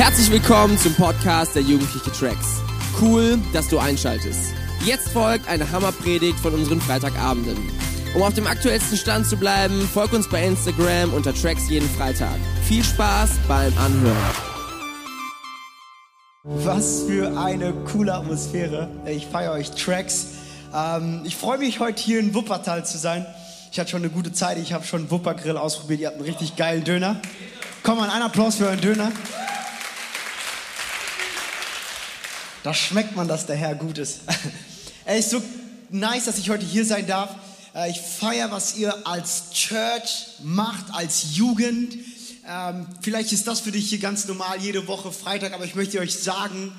Herzlich willkommen zum Podcast der Jugendliche Tracks. Cool, dass du einschaltest. Jetzt folgt eine Hammerpredigt von unseren Freitagabenden. Um auf dem aktuellsten Stand zu bleiben, folg uns bei Instagram unter Tracks jeden Freitag. Viel Spaß beim Anhören. Was für eine coole Atmosphäre. Ich feiere euch Tracks. Ähm, ich freue mich, heute hier in Wuppertal zu sein. Ich hatte schon eine gute Zeit. Ich habe schon Wuppergrill ausprobiert. Ihr habt einen richtig geilen Döner. Komm mal, ein Applaus für euren Döner. Da schmeckt man, dass der Herr gut ist. Er ist so nice, dass ich heute hier sein darf. Äh, Ich feiere, was ihr als Church macht, als Jugend. Ähm, Vielleicht ist das für dich hier ganz normal, jede Woche Freitag, aber ich möchte euch sagen,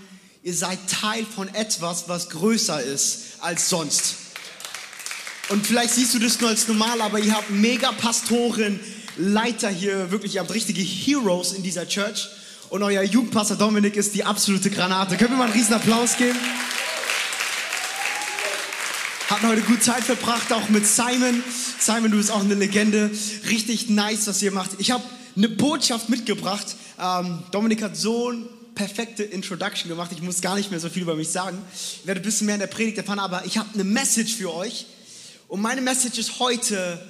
ihr seid Teil von etwas, was größer ist als sonst. Und vielleicht siehst du das nur als normal, aber ihr habt mega Pastoren, Leiter hier, wirklich, ihr habt richtige Heroes in dieser Church. Und euer Jugendpastor Dominik ist die absolute Granate. Können wir mal einen riesen Applaus geben? Hatten heute gut Zeit verbracht, auch mit Simon. Simon, du bist auch eine Legende. Richtig nice, was ihr macht. Ich habe eine Botschaft mitgebracht. Ähm, Dominik hat so eine perfekte Introduction gemacht. Ich muss gar nicht mehr so viel über mich sagen. Ich werde ein bisschen mehr in der Predigt erfahren, aber ich habe eine Message für euch. Und meine Message ist heute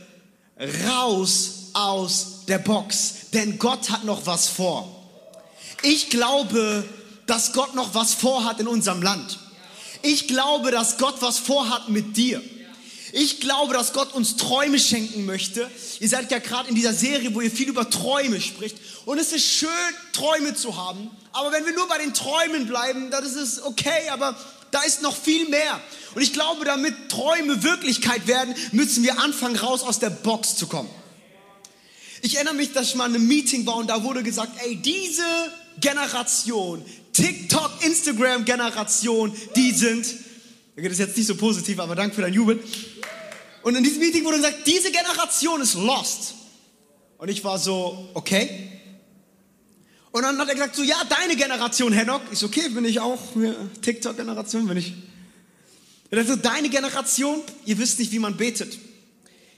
raus aus der Box. Denn Gott hat noch was vor. Ich glaube, dass Gott noch was vorhat in unserem Land. Ich glaube, dass Gott was vorhat mit dir. Ich glaube, dass Gott uns Träume schenken möchte. Ihr seid ja gerade in dieser Serie, wo ihr viel über Träume spricht. Und es ist schön, Träume zu haben. Aber wenn wir nur bei den Träumen bleiben, dann ist es okay, aber da ist noch viel mehr. Und ich glaube, damit Träume Wirklichkeit werden, müssen wir anfangen, raus aus der Box zu kommen. Ich erinnere mich, dass ich mal in einem Meeting war und da wurde gesagt, ey, diese Generation, TikTok, Instagram Generation, die sind, das ist jetzt nicht so positiv, aber danke für dein Jubel. Und in diesem Meeting wurde gesagt, diese Generation ist lost. Und ich war so, okay. Und dann hat er gesagt, so, ja, deine Generation, Henok. Ich so, okay, bin ich auch, TikTok-Generation, bin ich. Er hat so, deine Generation, ihr wisst nicht, wie man betet.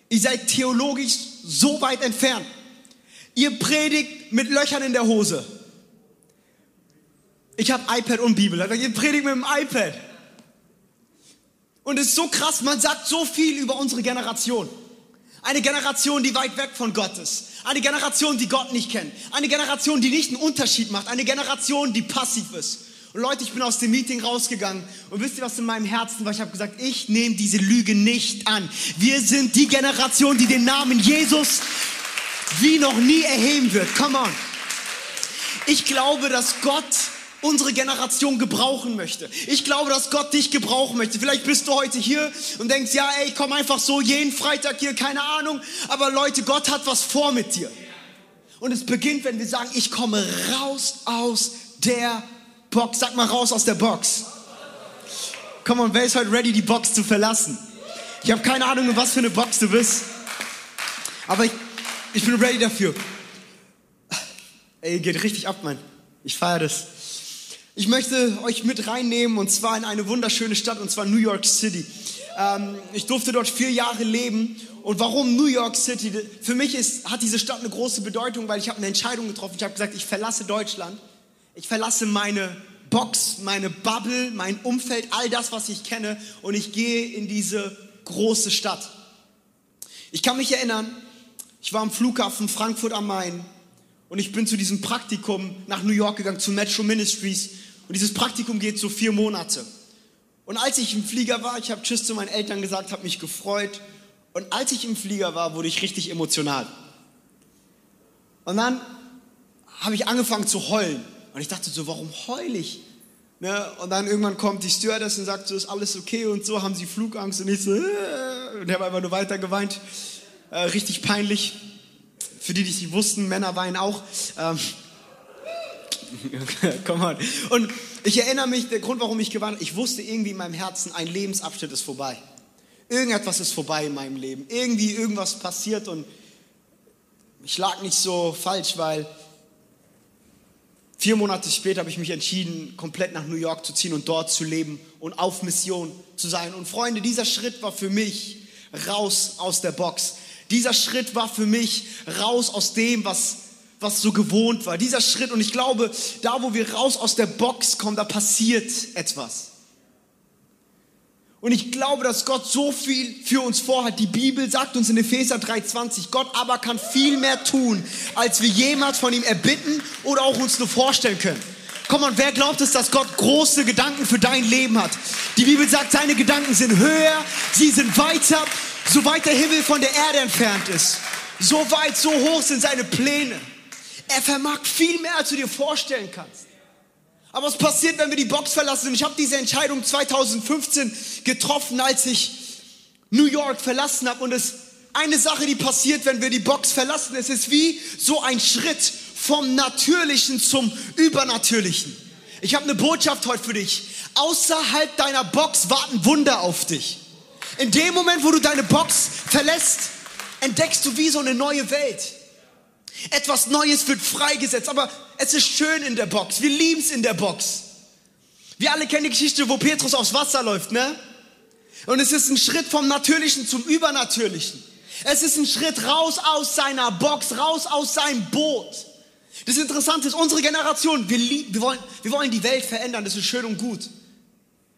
Ihr seid theologisch so weit entfernt. Ihr predigt mit Löchern in der Hose. Ich habe iPad und Bibel. Sagt, ihr predigt mit dem iPad. Und es ist so krass, man sagt so viel über unsere Generation. Eine Generation, die weit weg von Gott ist. Eine Generation, die Gott nicht kennt. Eine Generation, die nicht einen Unterschied macht. Eine Generation, die passiv ist. Und Leute, ich bin aus dem Meeting rausgegangen und wisst ihr, was in meinem Herzen war? Ich habe gesagt, ich nehme diese Lüge nicht an. Wir sind die Generation, die den Namen Jesus wie noch nie erheben wird. Come on. Ich glaube, dass Gott unsere Generation gebrauchen möchte. Ich glaube, dass Gott dich gebrauchen möchte. Vielleicht bist du heute hier und denkst, ja, ey, ich komme einfach so jeden Freitag hier, keine Ahnung. Aber Leute, Gott hat was vor mit dir. Und es beginnt, wenn wir sagen, ich komme raus aus der Box. Sag mal raus aus der Box. Komm on, wer ist heute ready, die Box zu verlassen? Ich habe keine Ahnung, was für eine Box du bist. Aber ich, ich bin ready dafür. Ey, geht richtig ab, Mann. Ich feiere das. Ich möchte euch mit reinnehmen und zwar in eine wunderschöne Stadt und zwar New York City. Ähm, ich durfte dort vier Jahre leben und warum New York City? Für mich ist, hat diese Stadt eine große Bedeutung, weil ich habe eine Entscheidung getroffen. Ich habe gesagt, ich verlasse Deutschland, ich verlasse meine Box, meine Bubble, mein Umfeld, all das, was ich kenne und ich gehe in diese große Stadt. Ich kann mich erinnern, ich war am Flughafen Frankfurt am Main und ich bin zu diesem Praktikum nach New York gegangen, zu Metro Ministries. Und dieses Praktikum geht so vier Monate. Und als ich im Flieger war, ich habe Tschüss zu meinen Eltern gesagt, habe mich gefreut. Und als ich im Flieger war, wurde ich richtig emotional. Und dann habe ich angefangen zu heulen. Und ich dachte so, warum heul ich? Ne? Und dann irgendwann kommt die Stewardess und sagt so, ist alles okay und so, haben sie Flugangst? Und ich so, äh, und habe einfach nur weiter geweint. Äh, richtig peinlich. Für die, die es nicht wussten, Männer weinen auch. Ähm, Come on. Und ich erinnere mich, der Grund, warum ich gewarnt ich wusste irgendwie in meinem Herzen, ein Lebensabschnitt ist vorbei. Irgendetwas ist vorbei in meinem Leben. Irgendwie irgendwas passiert und ich lag nicht so falsch, weil vier Monate später habe ich mich entschieden, komplett nach New York zu ziehen und dort zu leben und auf Mission zu sein. Und Freunde, dieser Schritt war für mich raus aus der Box. Dieser Schritt war für mich raus aus dem, was was so gewohnt war. Dieser Schritt. Und ich glaube, da wo wir raus aus der Box kommen, da passiert etwas. Und ich glaube, dass Gott so viel für uns vorhat. Die Bibel sagt uns in Epheser 3,20, Gott aber kann viel mehr tun, als wir jemals von ihm erbitten oder auch uns nur vorstellen können. Komm on, wer glaubt es, dass Gott große Gedanken für dein Leben hat? Die Bibel sagt, seine Gedanken sind höher, sie sind weiter, so weit der Himmel von der Erde entfernt ist. So weit, so hoch sind seine Pläne. Er vermag viel mehr, als du dir vorstellen kannst. Aber was passiert, wenn wir die Box verlassen? Und ich habe diese Entscheidung 2015 getroffen, als ich New York verlassen habe. Und es eine Sache, die passiert, wenn wir die Box verlassen. Es ist wie so ein Schritt vom Natürlichen zum Übernatürlichen. Ich habe eine Botschaft heute für dich. Außerhalb deiner Box warten Wunder auf dich. In dem Moment, wo du deine Box verlässt, entdeckst du wie so eine neue Welt. Etwas Neues wird freigesetzt, aber es ist schön in der Box. Wir lieben es in der Box. Wir alle kennen die Geschichte, wo Petrus aufs Wasser läuft, ne? Und es ist ein Schritt vom Natürlichen zum Übernatürlichen. Es ist ein Schritt raus aus seiner Box, raus aus seinem Boot. Das Interessante ist, unsere Generation, wir, lieb, wir, wollen, wir wollen die Welt verändern, das ist schön und gut.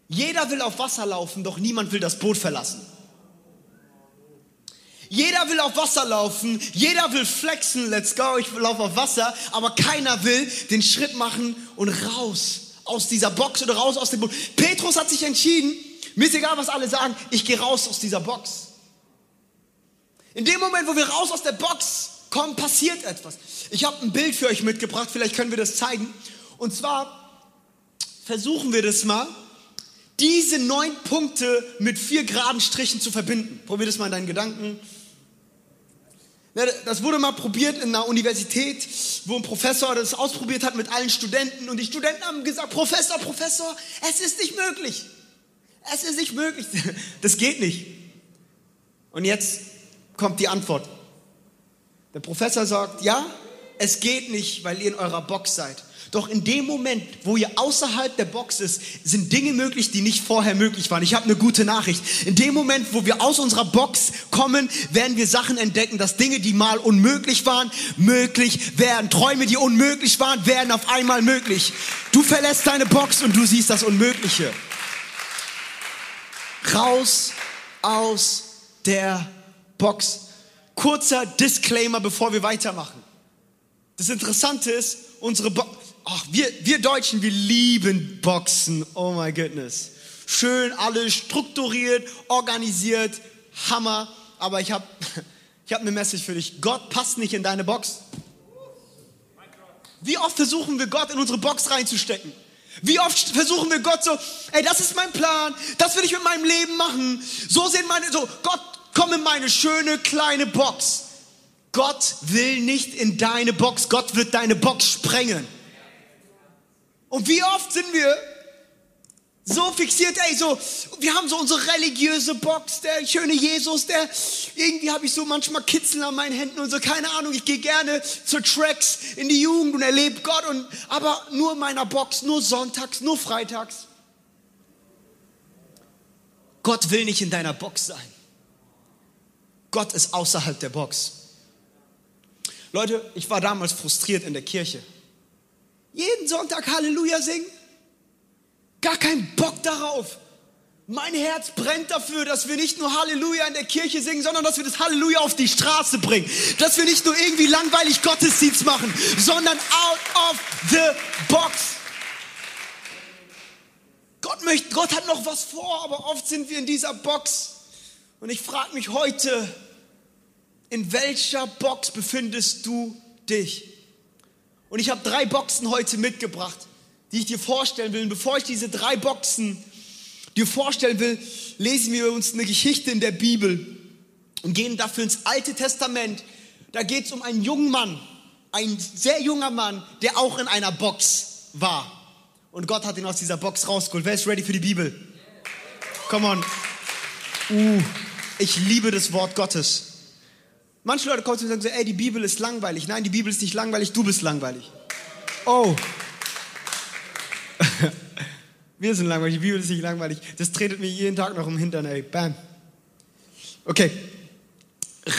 Jeder will auf Wasser laufen, doch niemand will das Boot verlassen. Jeder will auf Wasser laufen, jeder will flexen, let's go, ich laufe auf Wasser, aber keiner will den Schritt machen und raus aus dieser Box oder raus aus dem Boot. Petrus hat sich entschieden, mir ist egal, was alle sagen, ich gehe raus aus dieser Box. In dem Moment, wo wir raus aus der Box kommen, passiert etwas. Ich habe ein Bild für euch mitgebracht, vielleicht können wir das zeigen. Und zwar versuchen wir das mal, diese neun Punkte mit vier geraden Strichen zu verbinden. Probier das mal in deinen Gedanken. Das wurde mal probiert in einer Universität, wo ein Professor das ausprobiert hat mit allen Studenten und die Studenten haben gesagt, Professor, Professor, es ist nicht möglich. Es ist nicht möglich. Das geht nicht. Und jetzt kommt die Antwort. Der Professor sagt, ja, es geht nicht, weil ihr in eurer Box seid. Doch in dem Moment, wo ihr außerhalb der Box ist, sind Dinge möglich, die nicht vorher möglich waren. Ich habe eine gute Nachricht. In dem Moment, wo wir aus unserer Box kommen, werden wir Sachen entdecken, dass Dinge, die mal unmöglich waren, möglich werden. Träume, die unmöglich waren, werden auf einmal möglich. Du verlässt deine Box und du siehst das Unmögliche. Raus aus der Box. Kurzer Disclaimer, bevor wir weitermachen. Das Interessante ist, unsere Box, ach, wir, wir Deutschen, wir lieben Boxen. Oh my goodness. Schön alles strukturiert, organisiert, Hammer. Aber ich habe ich hab eine Message für dich. Gott passt nicht in deine Box. Wie oft versuchen wir Gott in unsere Box reinzustecken? Wie oft versuchen wir Gott so, ey, das ist mein Plan, das will ich mit meinem Leben machen. So sehen meine, so, Gott, komm in meine schöne kleine Box. Gott will nicht in deine Box, Gott wird deine Box sprengen. Und wie oft sind wir so fixiert, ey, so, wir haben so unsere religiöse Box, der schöne Jesus, der, irgendwie habe ich so manchmal Kitzeln an meinen Händen und so, keine Ahnung, ich gehe gerne zur Tracks in die Jugend und erlebe Gott und, aber nur in meiner Box, nur sonntags, nur freitags. Gott will nicht in deiner Box sein. Gott ist außerhalb der Box. Leute, ich war damals frustriert in der Kirche. Jeden Sonntag Halleluja singen? Gar keinen Bock darauf. Mein Herz brennt dafür, dass wir nicht nur Halleluja in der Kirche singen, sondern dass wir das Halleluja auf die Straße bringen. Dass wir nicht nur irgendwie langweilig Gottesdienst machen, sondern out of the box. Gott möchte, Gott hat noch was vor, aber oft sind wir in dieser Box. Und ich frage mich heute, in welcher Box befindest du dich? Und ich habe drei Boxen heute mitgebracht, die ich dir vorstellen will. Und bevor ich diese drei Boxen dir vorstellen will, lesen wir uns eine Geschichte in der Bibel und gehen dafür ins Alte Testament. Da geht es um einen jungen Mann, ein sehr junger Mann, der auch in einer Box war. Und Gott hat ihn aus dieser Box rausgeholt. Wer ist ready für die Bibel? Come on. Uh, ich liebe das Wort Gottes. Manche Leute kommen zu mir und sagen, ey, die Bibel ist langweilig. Nein, die Bibel ist nicht langweilig, du bist langweilig. Oh. Wir sind langweilig, die Bibel ist nicht langweilig. Das tretet mir jeden Tag noch im Hintern, ey. Bam. Okay.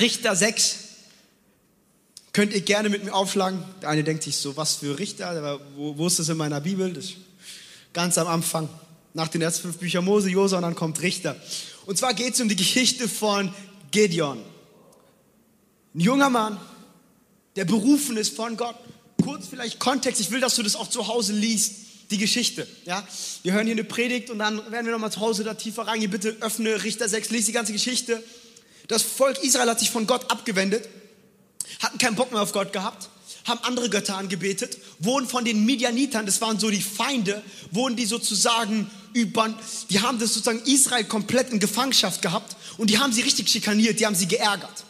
Richter 6. Könnt ihr gerne mit mir aufschlagen. Der eine denkt sich so, was für Richter, wo, wo ist das in meiner Bibel? Das ganz am Anfang, nach den ersten fünf Büchern Mose, Josua und dann kommt Richter. Und zwar geht es um die Geschichte von Gideon. Ein junger Mann, der berufen ist von Gott. Kurz vielleicht Kontext, ich will, dass du das auch zu Hause liest, die Geschichte. Ja? Wir hören hier eine Predigt und dann werden wir nochmal zu Hause da tiefer reingehen. Bitte öffne Richter 6, lies die ganze Geschichte. Das Volk Israel hat sich von Gott abgewendet, hatten keinen Bock mehr auf Gott gehabt, haben andere Götter angebetet, wurden von den Midianitern, das waren so die Feinde, wurden die sozusagen über, die haben das sozusagen Israel komplett in Gefangenschaft gehabt und die haben sie richtig schikaniert, die haben sie geärgert.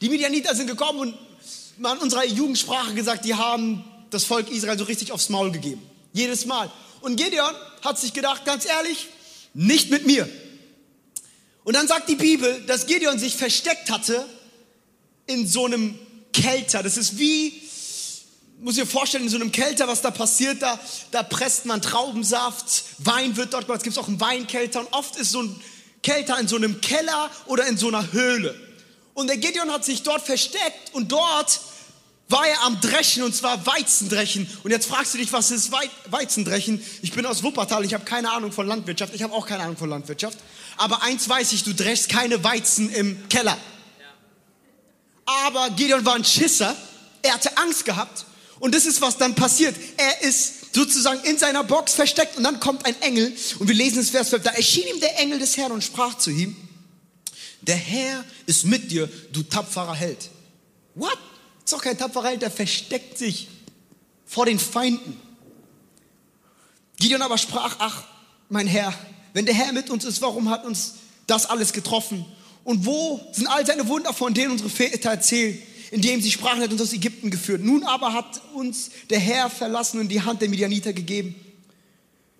Die Midianiter sind gekommen und man unserer Jugendsprache gesagt, die haben das Volk Israel so richtig aufs Maul gegeben. Jedes Mal. Und Gideon hat sich gedacht, ganz ehrlich, nicht mit mir. Und dann sagt die Bibel, dass Gideon sich versteckt hatte in so einem Kelter. Das ist wie, muss ich mir vorstellen, in so einem Kelter, was da passiert, da, da presst man Traubensaft, Wein wird dort gemacht, es gibt auch einen Weinkelter und oft ist so ein Kelter in so einem Keller oder in so einer Höhle. Und der Gideon hat sich dort versteckt und dort war er am Dreschen und zwar Weizendrechen. Und jetzt fragst du dich, was ist Weizendrechen? Ich bin aus Wuppertal, ich habe keine Ahnung von Landwirtschaft. Ich habe auch keine Ahnung von Landwirtschaft. Aber eins weiß ich, du dreschst keine Weizen im Keller. Aber Gideon war ein Schisser. Er hatte Angst gehabt. Und das ist, was dann passiert. Er ist sozusagen in seiner Box versteckt und dann kommt ein Engel. Und wir lesen es Vers 12. Da erschien ihm der Engel des Herrn und sprach zu ihm, der Herr ist mit dir, du tapferer Held. What? Ist doch kein tapferer Held, der versteckt sich vor den Feinden. Gideon aber sprach, ach, mein Herr, wenn der Herr mit uns ist, warum hat uns das alles getroffen? Und wo sind all seine Wunder, von denen unsere Väter erzählen, indem sie sprachen, hat uns aus Ägypten geführt. Nun aber hat uns der Herr verlassen und die Hand der Midianiter gegeben.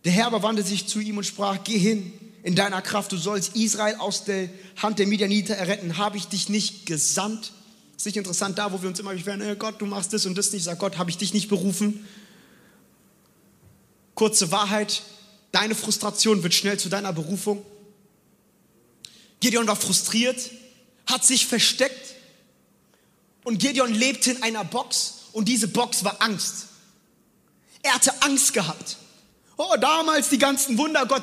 Der Herr aber wandte sich zu ihm und sprach, geh hin in deiner Kraft, du sollst Israel aus der Hand der Midianiter erretten. Habe ich dich nicht gesandt? Ist nicht interessant, da wo wir uns immer beschweren, hey Gott, du machst das und das nicht. Sag Gott, habe ich dich nicht berufen? Kurze Wahrheit, deine Frustration wird schnell zu deiner Berufung. Gideon war frustriert, hat sich versteckt und Gideon lebte in einer Box und diese Box war Angst. Er hatte Angst gehabt. Oh, damals die ganzen Wunder, Gott,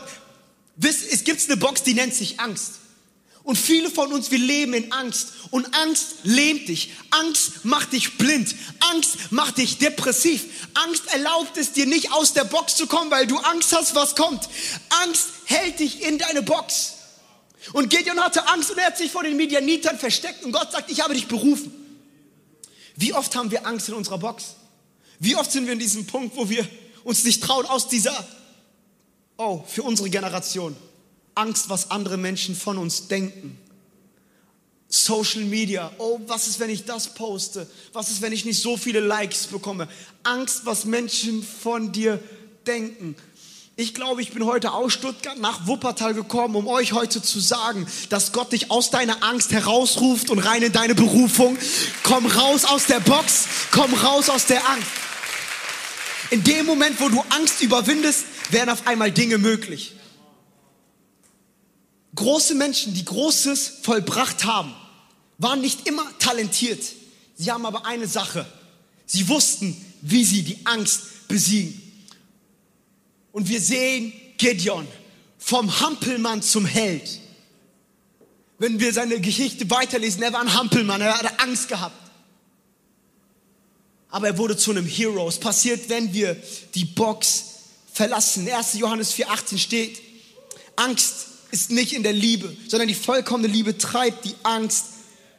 es gibt eine Box, die nennt sich Angst. Und viele von uns, wir leben in Angst. Und Angst lähmt dich. Angst macht dich blind. Angst macht dich depressiv. Angst erlaubt es dir nicht aus der Box zu kommen, weil du Angst hast, was kommt. Angst hält dich in deine Box. Und Gideon hatte Angst und er hat sich vor den Medianitern versteckt. Und Gott sagt, ich habe dich berufen. Wie oft haben wir Angst in unserer Box? Wie oft sind wir in diesem Punkt, wo wir uns nicht trauen, aus dieser Oh, für unsere Generation. Angst, was andere Menschen von uns denken. Social Media. Oh, was ist, wenn ich das poste? Was ist, wenn ich nicht so viele Likes bekomme? Angst, was Menschen von dir denken. Ich glaube, ich bin heute aus Stuttgart nach Wuppertal gekommen, um euch heute zu sagen, dass Gott dich aus deiner Angst herausruft und rein in deine Berufung. Komm raus aus der Box, komm raus aus der Angst. In dem Moment, wo du Angst überwindest, werden auf einmal Dinge möglich. Große Menschen, die Großes vollbracht haben, waren nicht immer talentiert. Sie haben aber eine Sache. Sie wussten, wie sie die Angst besiegen. Und wir sehen Gideon vom Hampelmann zum Held. Wenn wir seine Geschichte weiterlesen, er war ein Hampelmann, er hatte Angst gehabt. Aber er wurde zu einem Hero. Es passiert, wenn wir die Box verlassen. 1. Johannes 4,18 steht, Angst ist nicht in der Liebe, sondern die vollkommene Liebe treibt die Angst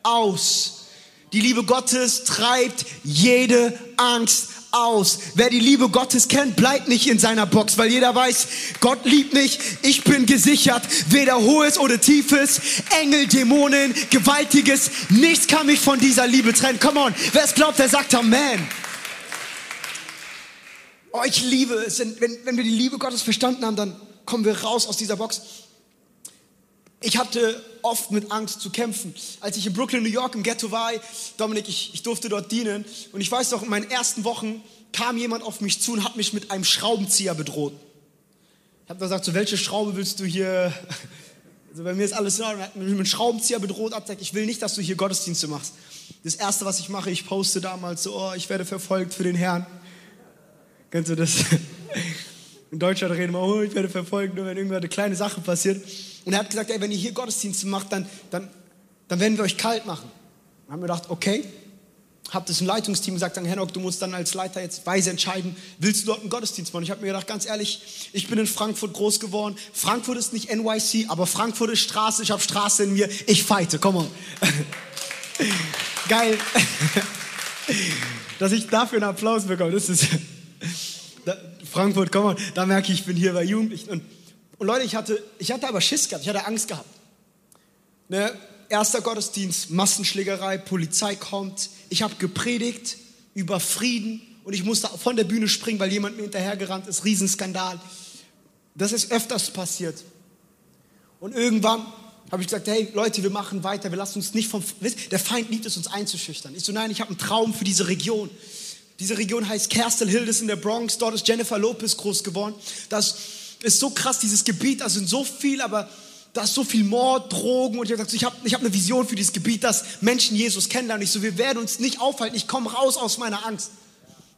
aus. Die Liebe Gottes treibt jede Angst aus. Wer die Liebe Gottes kennt, bleibt nicht in seiner Box, weil jeder weiß, Gott liebt mich, ich bin gesichert, weder hohes oder tiefes, Engel, Dämonen, gewaltiges, nichts kann mich von dieser Liebe trennen. Come on, wer es glaubt, der sagt Amen. Oh, ich liebe es. Wenn, wenn wir die Liebe Gottes verstanden haben, dann kommen wir raus aus dieser Box. Ich hatte oft mit Angst zu kämpfen. Als ich in Brooklyn, New York im Ghetto war, Dominik, ich, ich durfte dort dienen. Und ich weiß noch, in meinen ersten Wochen kam jemand auf mich zu und hat mich mit einem Schraubenzieher bedroht. Ich habe gesagt, so welche Schraube willst du hier Also bei mir ist alles Ordnung. Er hat mich mit einem Schraubenzieher bedroht, hat gesagt, ich will nicht, dass du hier Gottesdienste machst. Das Erste, was ich mache, ich poste damals so, oh, ich werde verfolgt für den Herrn. Kennst du das? In Deutschland reden wir, oh, ich werde verfolgt, nur wenn irgendwann eine kleine Sache passiert. Und er hat gesagt, ey, wenn ihr hier Gottesdienste macht, dann, dann, dann werden wir euch kalt machen. Dann haben wir gedacht, okay, habe das im Leitungsteam gesagt, sagen, Henok, du musst dann als Leiter jetzt weise entscheiden, willst du dort einen Gottesdienst machen? Ich habe mir gedacht, ganz ehrlich, ich bin in Frankfurt groß geworden. Frankfurt ist nicht NYC, aber Frankfurt ist Straße. Ich habe Straße in mir. Ich fighte, komm on. Geil. Dass ich dafür einen Applaus bekomme, das ist Frankfurt, komm on. Da merke ich, ich bin hier bei Jugendlichen. Und, und Leute, ich hatte, ich hatte aber Schiss gehabt, ich hatte Angst gehabt. Ne? Erster Gottesdienst, Massenschlägerei, Polizei kommt. Ich habe gepredigt über Frieden und ich musste von der Bühne springen, weil jemand mir hinterhergerannt ist. Riesenskandal. Das ist öfters passiert. Und irgendwann habe ich gesagt, hey Leute, wir machen weiter, wir lassen uns nicht vom... Der Feind liebt es, uns einzuschüchtern. Ich so, nein, ich habe einen Traum für diese Region. Diese Region heißt Kerstel Hildes in der Bronx. Dort ist Jennifer Lopez groß geworden. Das ist so krass, dieses Gebiet. Da sind so viel, aber da ist so viel Mord, Drogen und ich habe ich habe ich hab eine Vision für dieses Gebiet, dass Menschen Jesus kennenlernen. Ich so, wir werden uns nicht aufhalten, ich komme raus aus meiner Angst.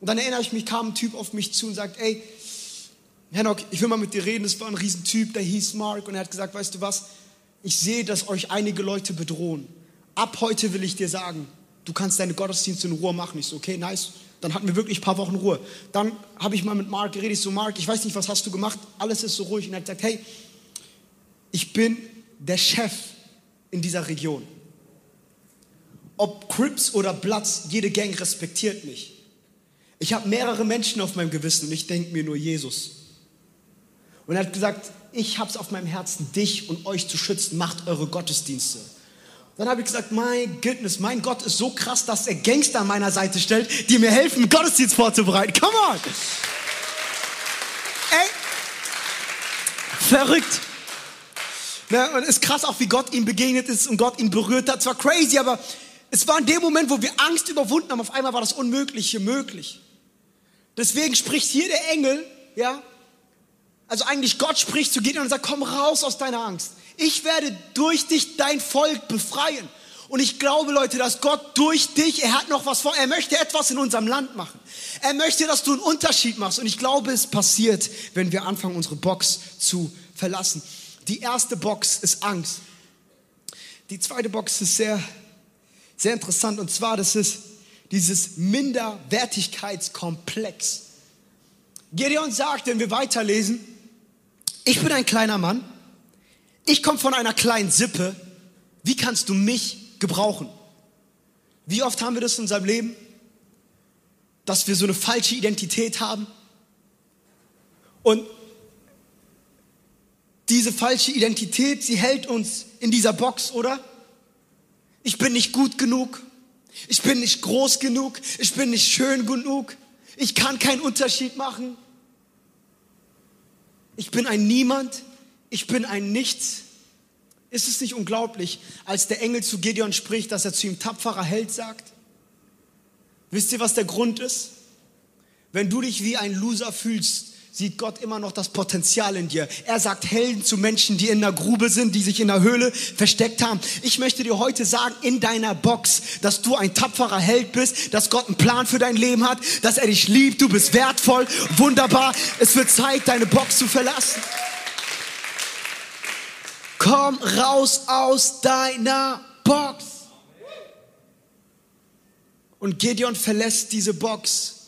Und dann erinnere ich mich, kam ein Typ auf mich zu und sagt, ey, Henok, ich will mal mit dir reden. Das war ein Riesentyp, der hieß Mark und er hat gesagt, weißt du was, ich sehe, dass euch einige Leute bedrohen. Ab heute will ich dir sagen, du kannst deine Gottesdienste in Ruhe machen. Ich so, okay, nice. Dann hatten wir wirklich ein paar Wochen Ruhe. Dann habe ich mal mit Mark geredet. Ich so, Mark, ich weiß nicht, was hast du gemacht? Alles ist so ruhig. Und er hat gesagt, hey, ich bin der Chef in dieser Region. Ob Crips oder Bloods, jede Gang respektiert mich. Ich habe mehrere Menschen auf meinem Gewissen und ich denke mir nur Jesus. Und er hat gesagt, ich habe es auf meinem Herzen, dich und euch zu schützen. Macht eure Gottesdienste. Dann habe ich gesagt, mein Goodness, mein Gott ist so krass, dass er Gangster an meiner Seite stellt, die mir helfen, Gottesdienst vorzubereiten. Come on! Ey, verrückt. Ne? Und es ist krass auch, wie Gott ihm begegnet ist und Gott ihn berührt hat. Es war crazy, aber es war in dem Moment, wo wir Angst überwunden haben, auf einmal war das Unmögliche möglich. Deswegen spricht hier der Engel, ja, also eigentlich Gott spricht zu Gideon und sagt, komm raus aus deiner Angst. Ich werde durch dich dein Volk befreien. Und ich glaube, Leute, dass Gott durch dich, er hat noch was vor, er möchte etwas in unserem Land machen. Er möchte, dass du einen Unterschied machst. Und ich glaube, es passiert, wenn wir anfangen, unsere Box zu verlassen. Die erste Box ist Angst. Die zweite Box ist sehr, sehr interessant und zwar, das ist dieses Minderwertigkeitskomplex. Gideon sagt, wenn wir weiterlesen, ich bin ein kleiner Mann, ich komme von einer kleinen Sippe, wie kannst du mich gebrauchen? Wie oft haben wir das in unserem Leben, dass wir so eine falsche Identität haben? Und diese falsche Identität, sie hält uns in dieser Box, oder? Ich bin nicht gut genug. Ich bin nicht groß genug. Ich bin nicht schön genug. Ich kann keinen Unterschied machen. Ich bin ein Niemand. Ich bin ein Nichts. Ist es nicht unglaublich, als der Engel zu Gideon spricht, dass er zu ihm tapferer Held sagt? Wisst ihr, was der Grund ist? Wenn du dich wie ein Loser fühlst, sieht Gott immer noch das Potenzial in dir. Er sagt Helden zu Menschen, die in der Grube sind, die sich in der Höhle versteckt haben. Ich möchte dir heute sagen, in deiner Box, dass du ein tapferer Held bist, dass Gott einen Plan für dein Leben hat, dass er dich liebt, du bist wertvoll, wunderbar. Es wird Zeit, deine Box zu verlassen. Komm raus aus deiner Box. Und Gideon verlässt diese Box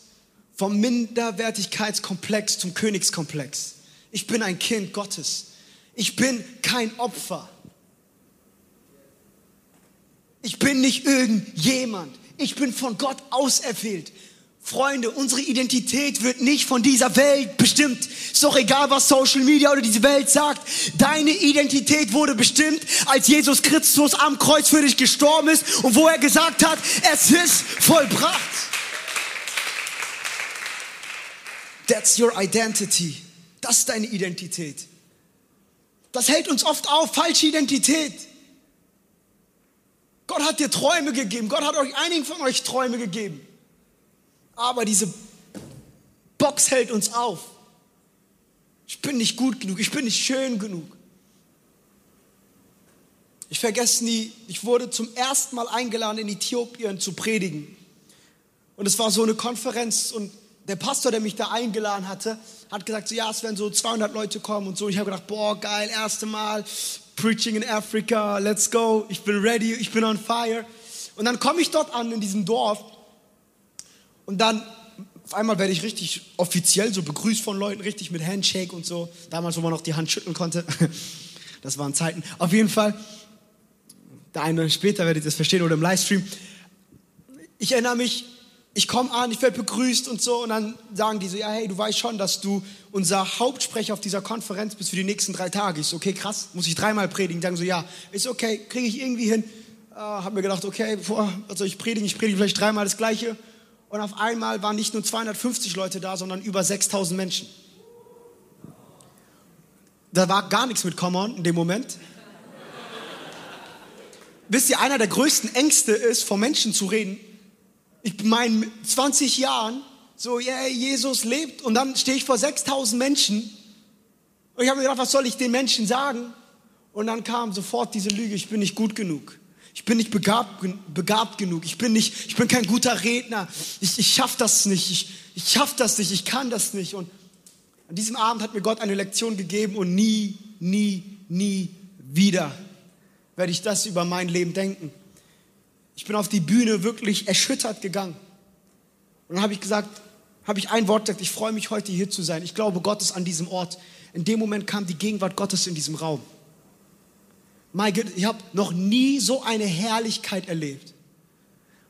vom Minderwertigkeitskomplex zum Königskomplex. Ich bin ein Kind Gottes. Ich bin kein Opfer. Ich bin nicht irgendjemand. Ich bin von Gott auserwählt. Freunde, unsere Identität wird nicht von dieser Welt bestimmt. Ist doch egal, was Social Media oder diese Welt sagt. Deine Identität wurde bestimmt, als Jesus Christus am Kreuz für dich gestorben ist und wo er gesagt hat, es ist vollbracht. That's your identity. Das ist deine Identität. Das hält uns oft auf, falsche Identität. Gott hat dir Träume gegeben. Gott hat euch einigen von euch Träume gegeben. Aber diese Box hält uns auf. Ich bin nicht gut genug. Ich bin nicht schön genug. Ich vergesse nie, ich wurde zum ersten Mal eingeladen, in Äthiopien zu predigen. Und es war so eine Konferenz und der Pastor, der mich da eingeladen hatte, hat gesagt, so, ja, es werden so 200 Leute kommen und so. Ich habe gedacht, boah, geil, erste Mal, Preaching in Africa, let's go, ich bin ready, ich bin on fire. Und dann komme ich dort an in diesem Dorf und dann auf einmal werde ich richtig offiziell so begrüßt von Leuten, richtig mit Handshake und so. Damals, wo man noch die Hand schütteln konnte. Das waren Zeiten. Auf jeden Fall, der eine später werdet ihr das verstehen oder im Livestream. Ich erinnere mich, ich komme an, ich werde begrüßt und so und dann sagen die so, ja hey, du weißt schon, dass du unser Hauptsprecher auf dieser Konferenz bist für die nächsten drei Tage. Ich so, okay, krass, muss ich dreimal predigen? Die sagen so, ja, ist okay, kriege ich irgendwie hin. Äh, hab mir gedacht, okay, boah, was ich predigen? Ich predige vielleicht dreimal das Gleiche. Und auf einmal waren nicht nur 250 Leute da, sondern über 6000 Menschen. Da war gar nichts mit Come on in dem Moment. Wisst ihr, einer der größten Ängste ist, vor Menschen zu reden. Ich meine, 20 Jahren, so, yeah, Jesus lebt, und dann stehe ich vor 6000 Menschen. Und ich habe mir gedacht, was soll ich den Menschen sagen? Und dann kam sofort diese Lüge, ich bin nicht gut genug. Ich bin nicht begabt, begabt genug. Ich bin, nicht, ich bin kein guter Redner. Ich, ich schaffe das nicht. Ich, ich schaffe das nicht. Ich kann das nicht. Und an diesem Abend hat mir Gott eine Lektion gegeben und nie, nie, nie wieder werde ich das über mein Leben denken. Ich bin auf die Bühne wirklich erschüttert gegangen. Und dann habe ich gesagt, habe ich ein Wort gesagt, ich freue mich heute hier zu sein. Ich glaube, Gott ist an diesem Ort. In dem Moment kam die Gegenwart Gottes in diesem Raum. Mein Gott, ich habe noch nie so eine Herrlichkeit erlebt.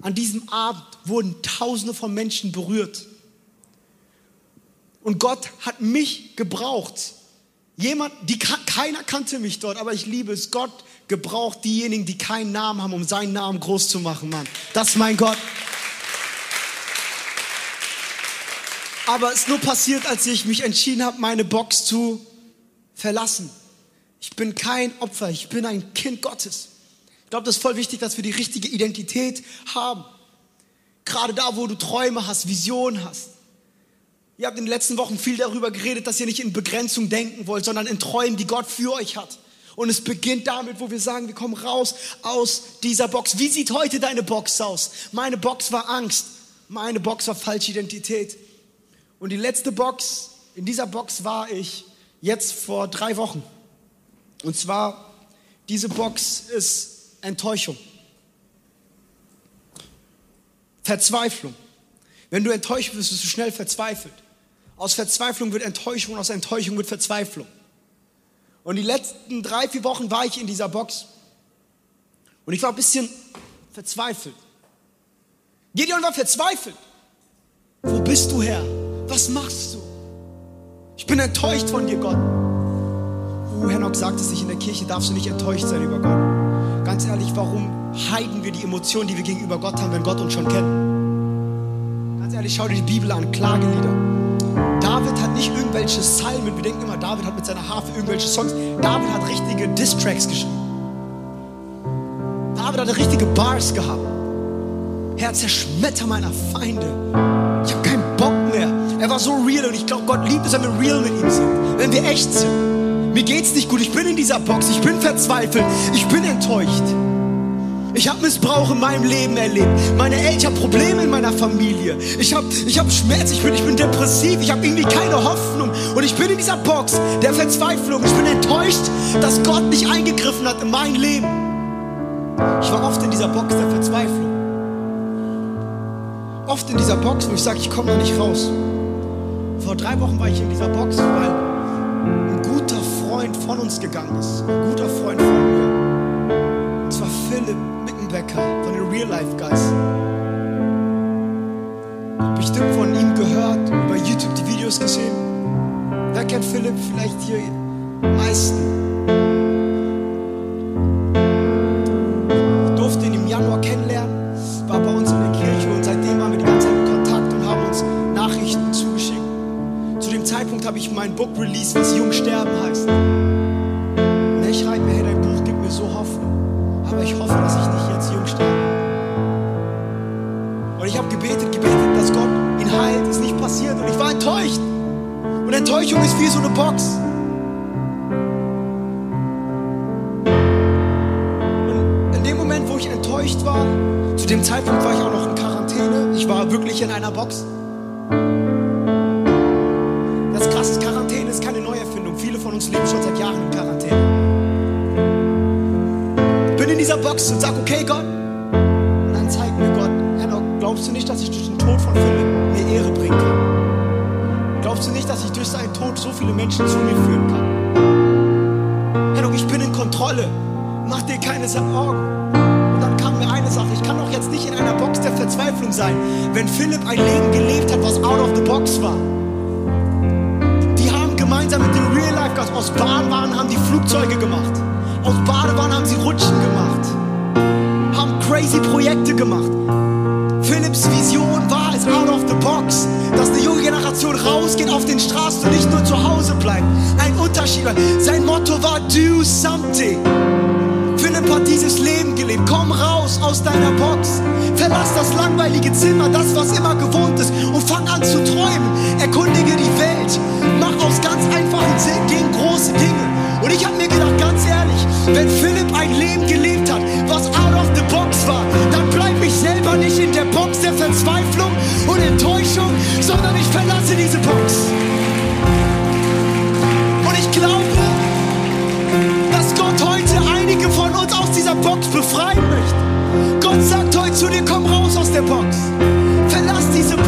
An diesem Abend wurden Tausende von Menschen berührt. Und Gott hat mich gebraucht. Jemand, die keiner kannte mich dort, aber ich liebe es. Gott gebraucht diejenigen, die keinen Namen haben, um seinen Namen groß zu machen, Mann. Das ist mein Gott. Aber es ist nur passiert, als ich mich entschieden habe, meine Box zu verlassen. Ich bin kein Opfer, ich bin ein Kind Gottes. Ich glaube, das ist voll wichtig, dass wir die richtige Identität haben. Gerade da, wo du Träume hast, Visionen hast. Ihr habt in den letzten Wochen viel darüber geredet, dass ihr nicht in Begrenzung denken wollt, sondern in Träumen, die Gott für euch hat. Und es beginnt damit, wo wir sagen, wir kommen raus aus dieser Box. Wie sieht heute deine Box aus? Meine Box war Angst. Meine Box war falsche Identität. Und die letzte Box, in dieser Box war ich jetzt vor drei Wochen. Und zwar, diese Box ist Enttäuschung. Verzweiflung. Wenn du enttäuscht bist, bist du schnell verzweifelt. Aus Verzweiflung wird Enttäuschung, aus Enttäuschung wird Verzweiflung. Und die letzten drei, vier Wochen war ich in dieser Box. Und ich war ein bisschen verzweifelt. Gideon war verzweifelt. Wo bist du Herr? Was machst du? Ich bin enttäuscht von dir, Gott. Uh, Herr Nock sagt es sich, in der Kirche darfst du nicht enttäuscht sein über Gott. Ganz ehrlich, warum heiden wir die Emotionen, die wir gegenüber Gott haben, wenn Gott uns schon kennt? Ganz ehrlich, schau dir die Bibel an, Klagelieder. David hat nicht irgendwelche Psalmen, wir denken immer, David hat mit seiner Harfe irgendwelche Songs. David hat richtige Distracks geschrieben. David hatte richtige Bars gehabt. Herr, zerschmetter meiner Feinde. Ich habe keinen Bock mehr. Er war so real und ich glaube, Gott liebt es, wenn wir real mit ihm sind. Wenn wir echt sind. Mir geht's nicht gut. Ich bin in dieser Box. Ich bin verzweifelt. Ich bin enttäuscht. Ich habe Missbrauch in meinem Leben erlebt. Meine Eltern, ich habe Probleme in meiner Familie. Ich habe ich hab Schmerz, ich bin, ich bin depressiv, ich habe irgendwie keine Hoffnung. Und ich bin in dieser Box der Verzweiflung. Ich bin enttäuscht, dass Gott nicht eingegriffen hat in mein Leben. Ich war oft in dieser Box der Verzweiflung. Oft in dieser Box, wo ich sage, ich komme da nicht raus. Vor drei Wochen war ich in dieser Box, weil von uns gegangen ist. Ein guter Freund von mir. Und zwar Philipp Mickenbecker von den Real Life Guys. Ich habe bestimmt von ihm gehört, über YouTube die Videos gesehen. Wer kennt Philipp vielleicht hier am meisten? Ich durfte ihn im Januar kennenlernen, war bei uns in der Kirche und seitdem waren wir die ganze Zeit in Kontakt und haben uns Nachrichten zugeschickt. Zu dem Zeitpunkt habe ich mein Book released, was Jung der Verzweiflung sein, wenn Philipp ein Leben gelebt hat, was out of the box war. Die haben gemeinsam mit dem Real Life Guys aus Badewannen haben die Flugzeuge gemacht. Aus Badewannen haben sie Rutschen gemacht. Haben crazy Projekte gemacht. Philipps Vision war es out of the box, dass eine junge Generation rausgeht auf den Straßen und nicht nur zu Hause bleibt. Ein Unterschied. Sein Motto war do something. Philipp hat dieses Leben gelebt. Komm raus aus deiner Box. Verlass das langweilige Zimmer, das, was immer gewohnt ist, und fang an zu träumen. Erkundige die Welt. Mach aus ganz einfachen Dingen große Dinge. Und ich habe mir gedacht, ganz ehrlich, wenn Philipp ein Leben gelebt hat, was out of the box war, dann bleib ich selber nicht in der Box der Verzweiflung und Enttäuschung, sondern ich verlasse diese Box. Dieser Box befreien möchte. Gott sagt heute zu dir, komm raus aus der Box. Verlass diese Box.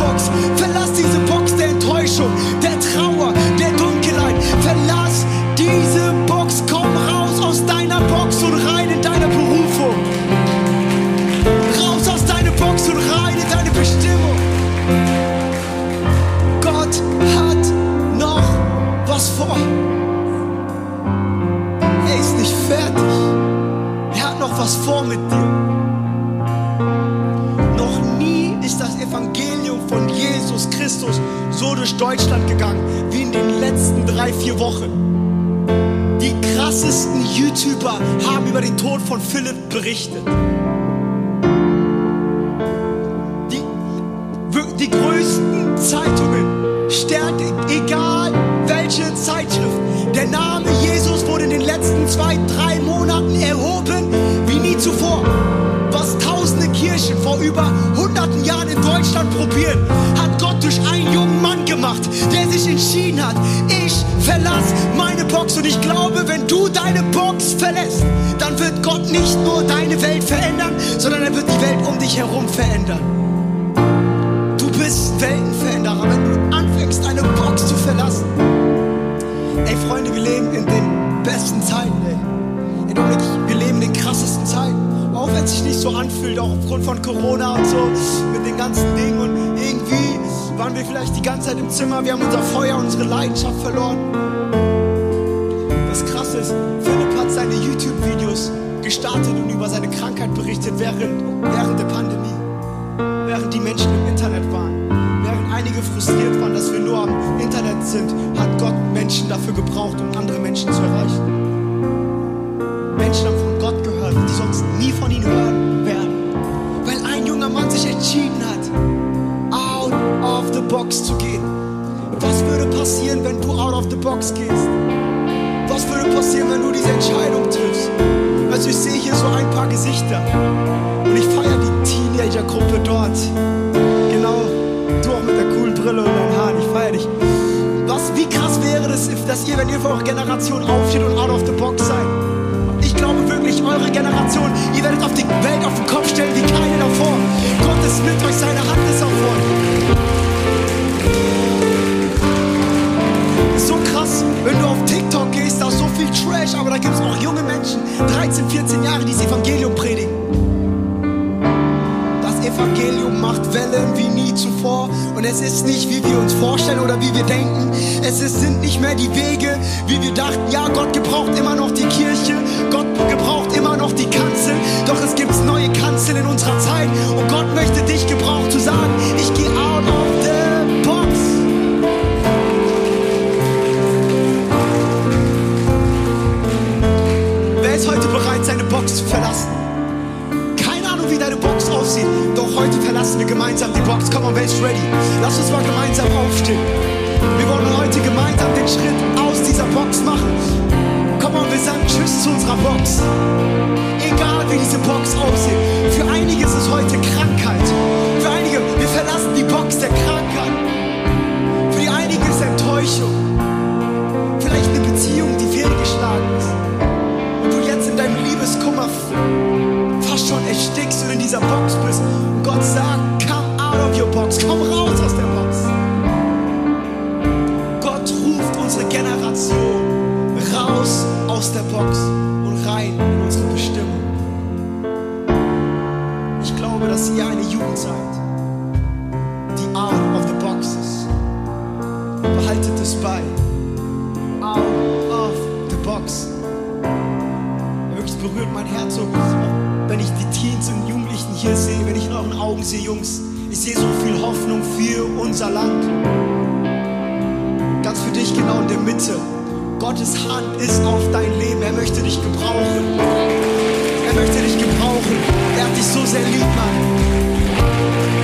Vor mit dir. Noch nie ist das Evangelium von Jesus Christus so durch Deutschland gegangen wie in den letzten drei, vier Wochen. Die krassesten YouTuber haben über den Tod von Philipp berichtet. Über hunderten Jahren in Deutschland probieren, hat Gott durch einen jungen Mann gemacht, der sich entschieden hat, ich verlasse meine Box. Und ich glaube, wenn du deine Box verlässt, dann wird Gott nicht nur deine Welt verändern, sondern er wird die Welt um dich herum verändern. Du bist Weltenveränderer, wenn du anfängst, deine Box zu verlassen. Ey, Freunde, wir leben in den sich so anfühlt, auch aufgrund von Corona und so, mit den ganzen Dingen. Und irgendwie waren wir vielleicht die ganze Zeit im Zimmer, wir haben unser Feuer, unsere Leidenschaft verloren. Das Krasse ist, Philipp hat seine YouTube-Videos gestartet und über seine Krankheit berichtet während, während der Pandemie während die Menschen im Internet waren, während einige frustriert waren, dass wir nur am Internet sind, hat Gott Menschen dafür gebraucht, um andere Menschen zu erreichen. Menschen haben von Generation aufsteht aus der Box und rein in unsere Bestimmung. Ich glaube, dass ihr eine Jugend seid, die out of the box ist. Behaltet es bei. Out of the box. Wirklich berührt mein Herz so, wenn ich die Teens und Jugendlichen hier sehe, wenn ich in euren Augen sehe, Jungs. Ich sehe so viel Hoffnung für unser Land. Ganz für dich genau in der Mitte. Gottes Hand ist auf dein Leben. Er möchte dich gebrauchen. Er möchte dich gebrauchen. Er hat dich so sehr lieb, Mann.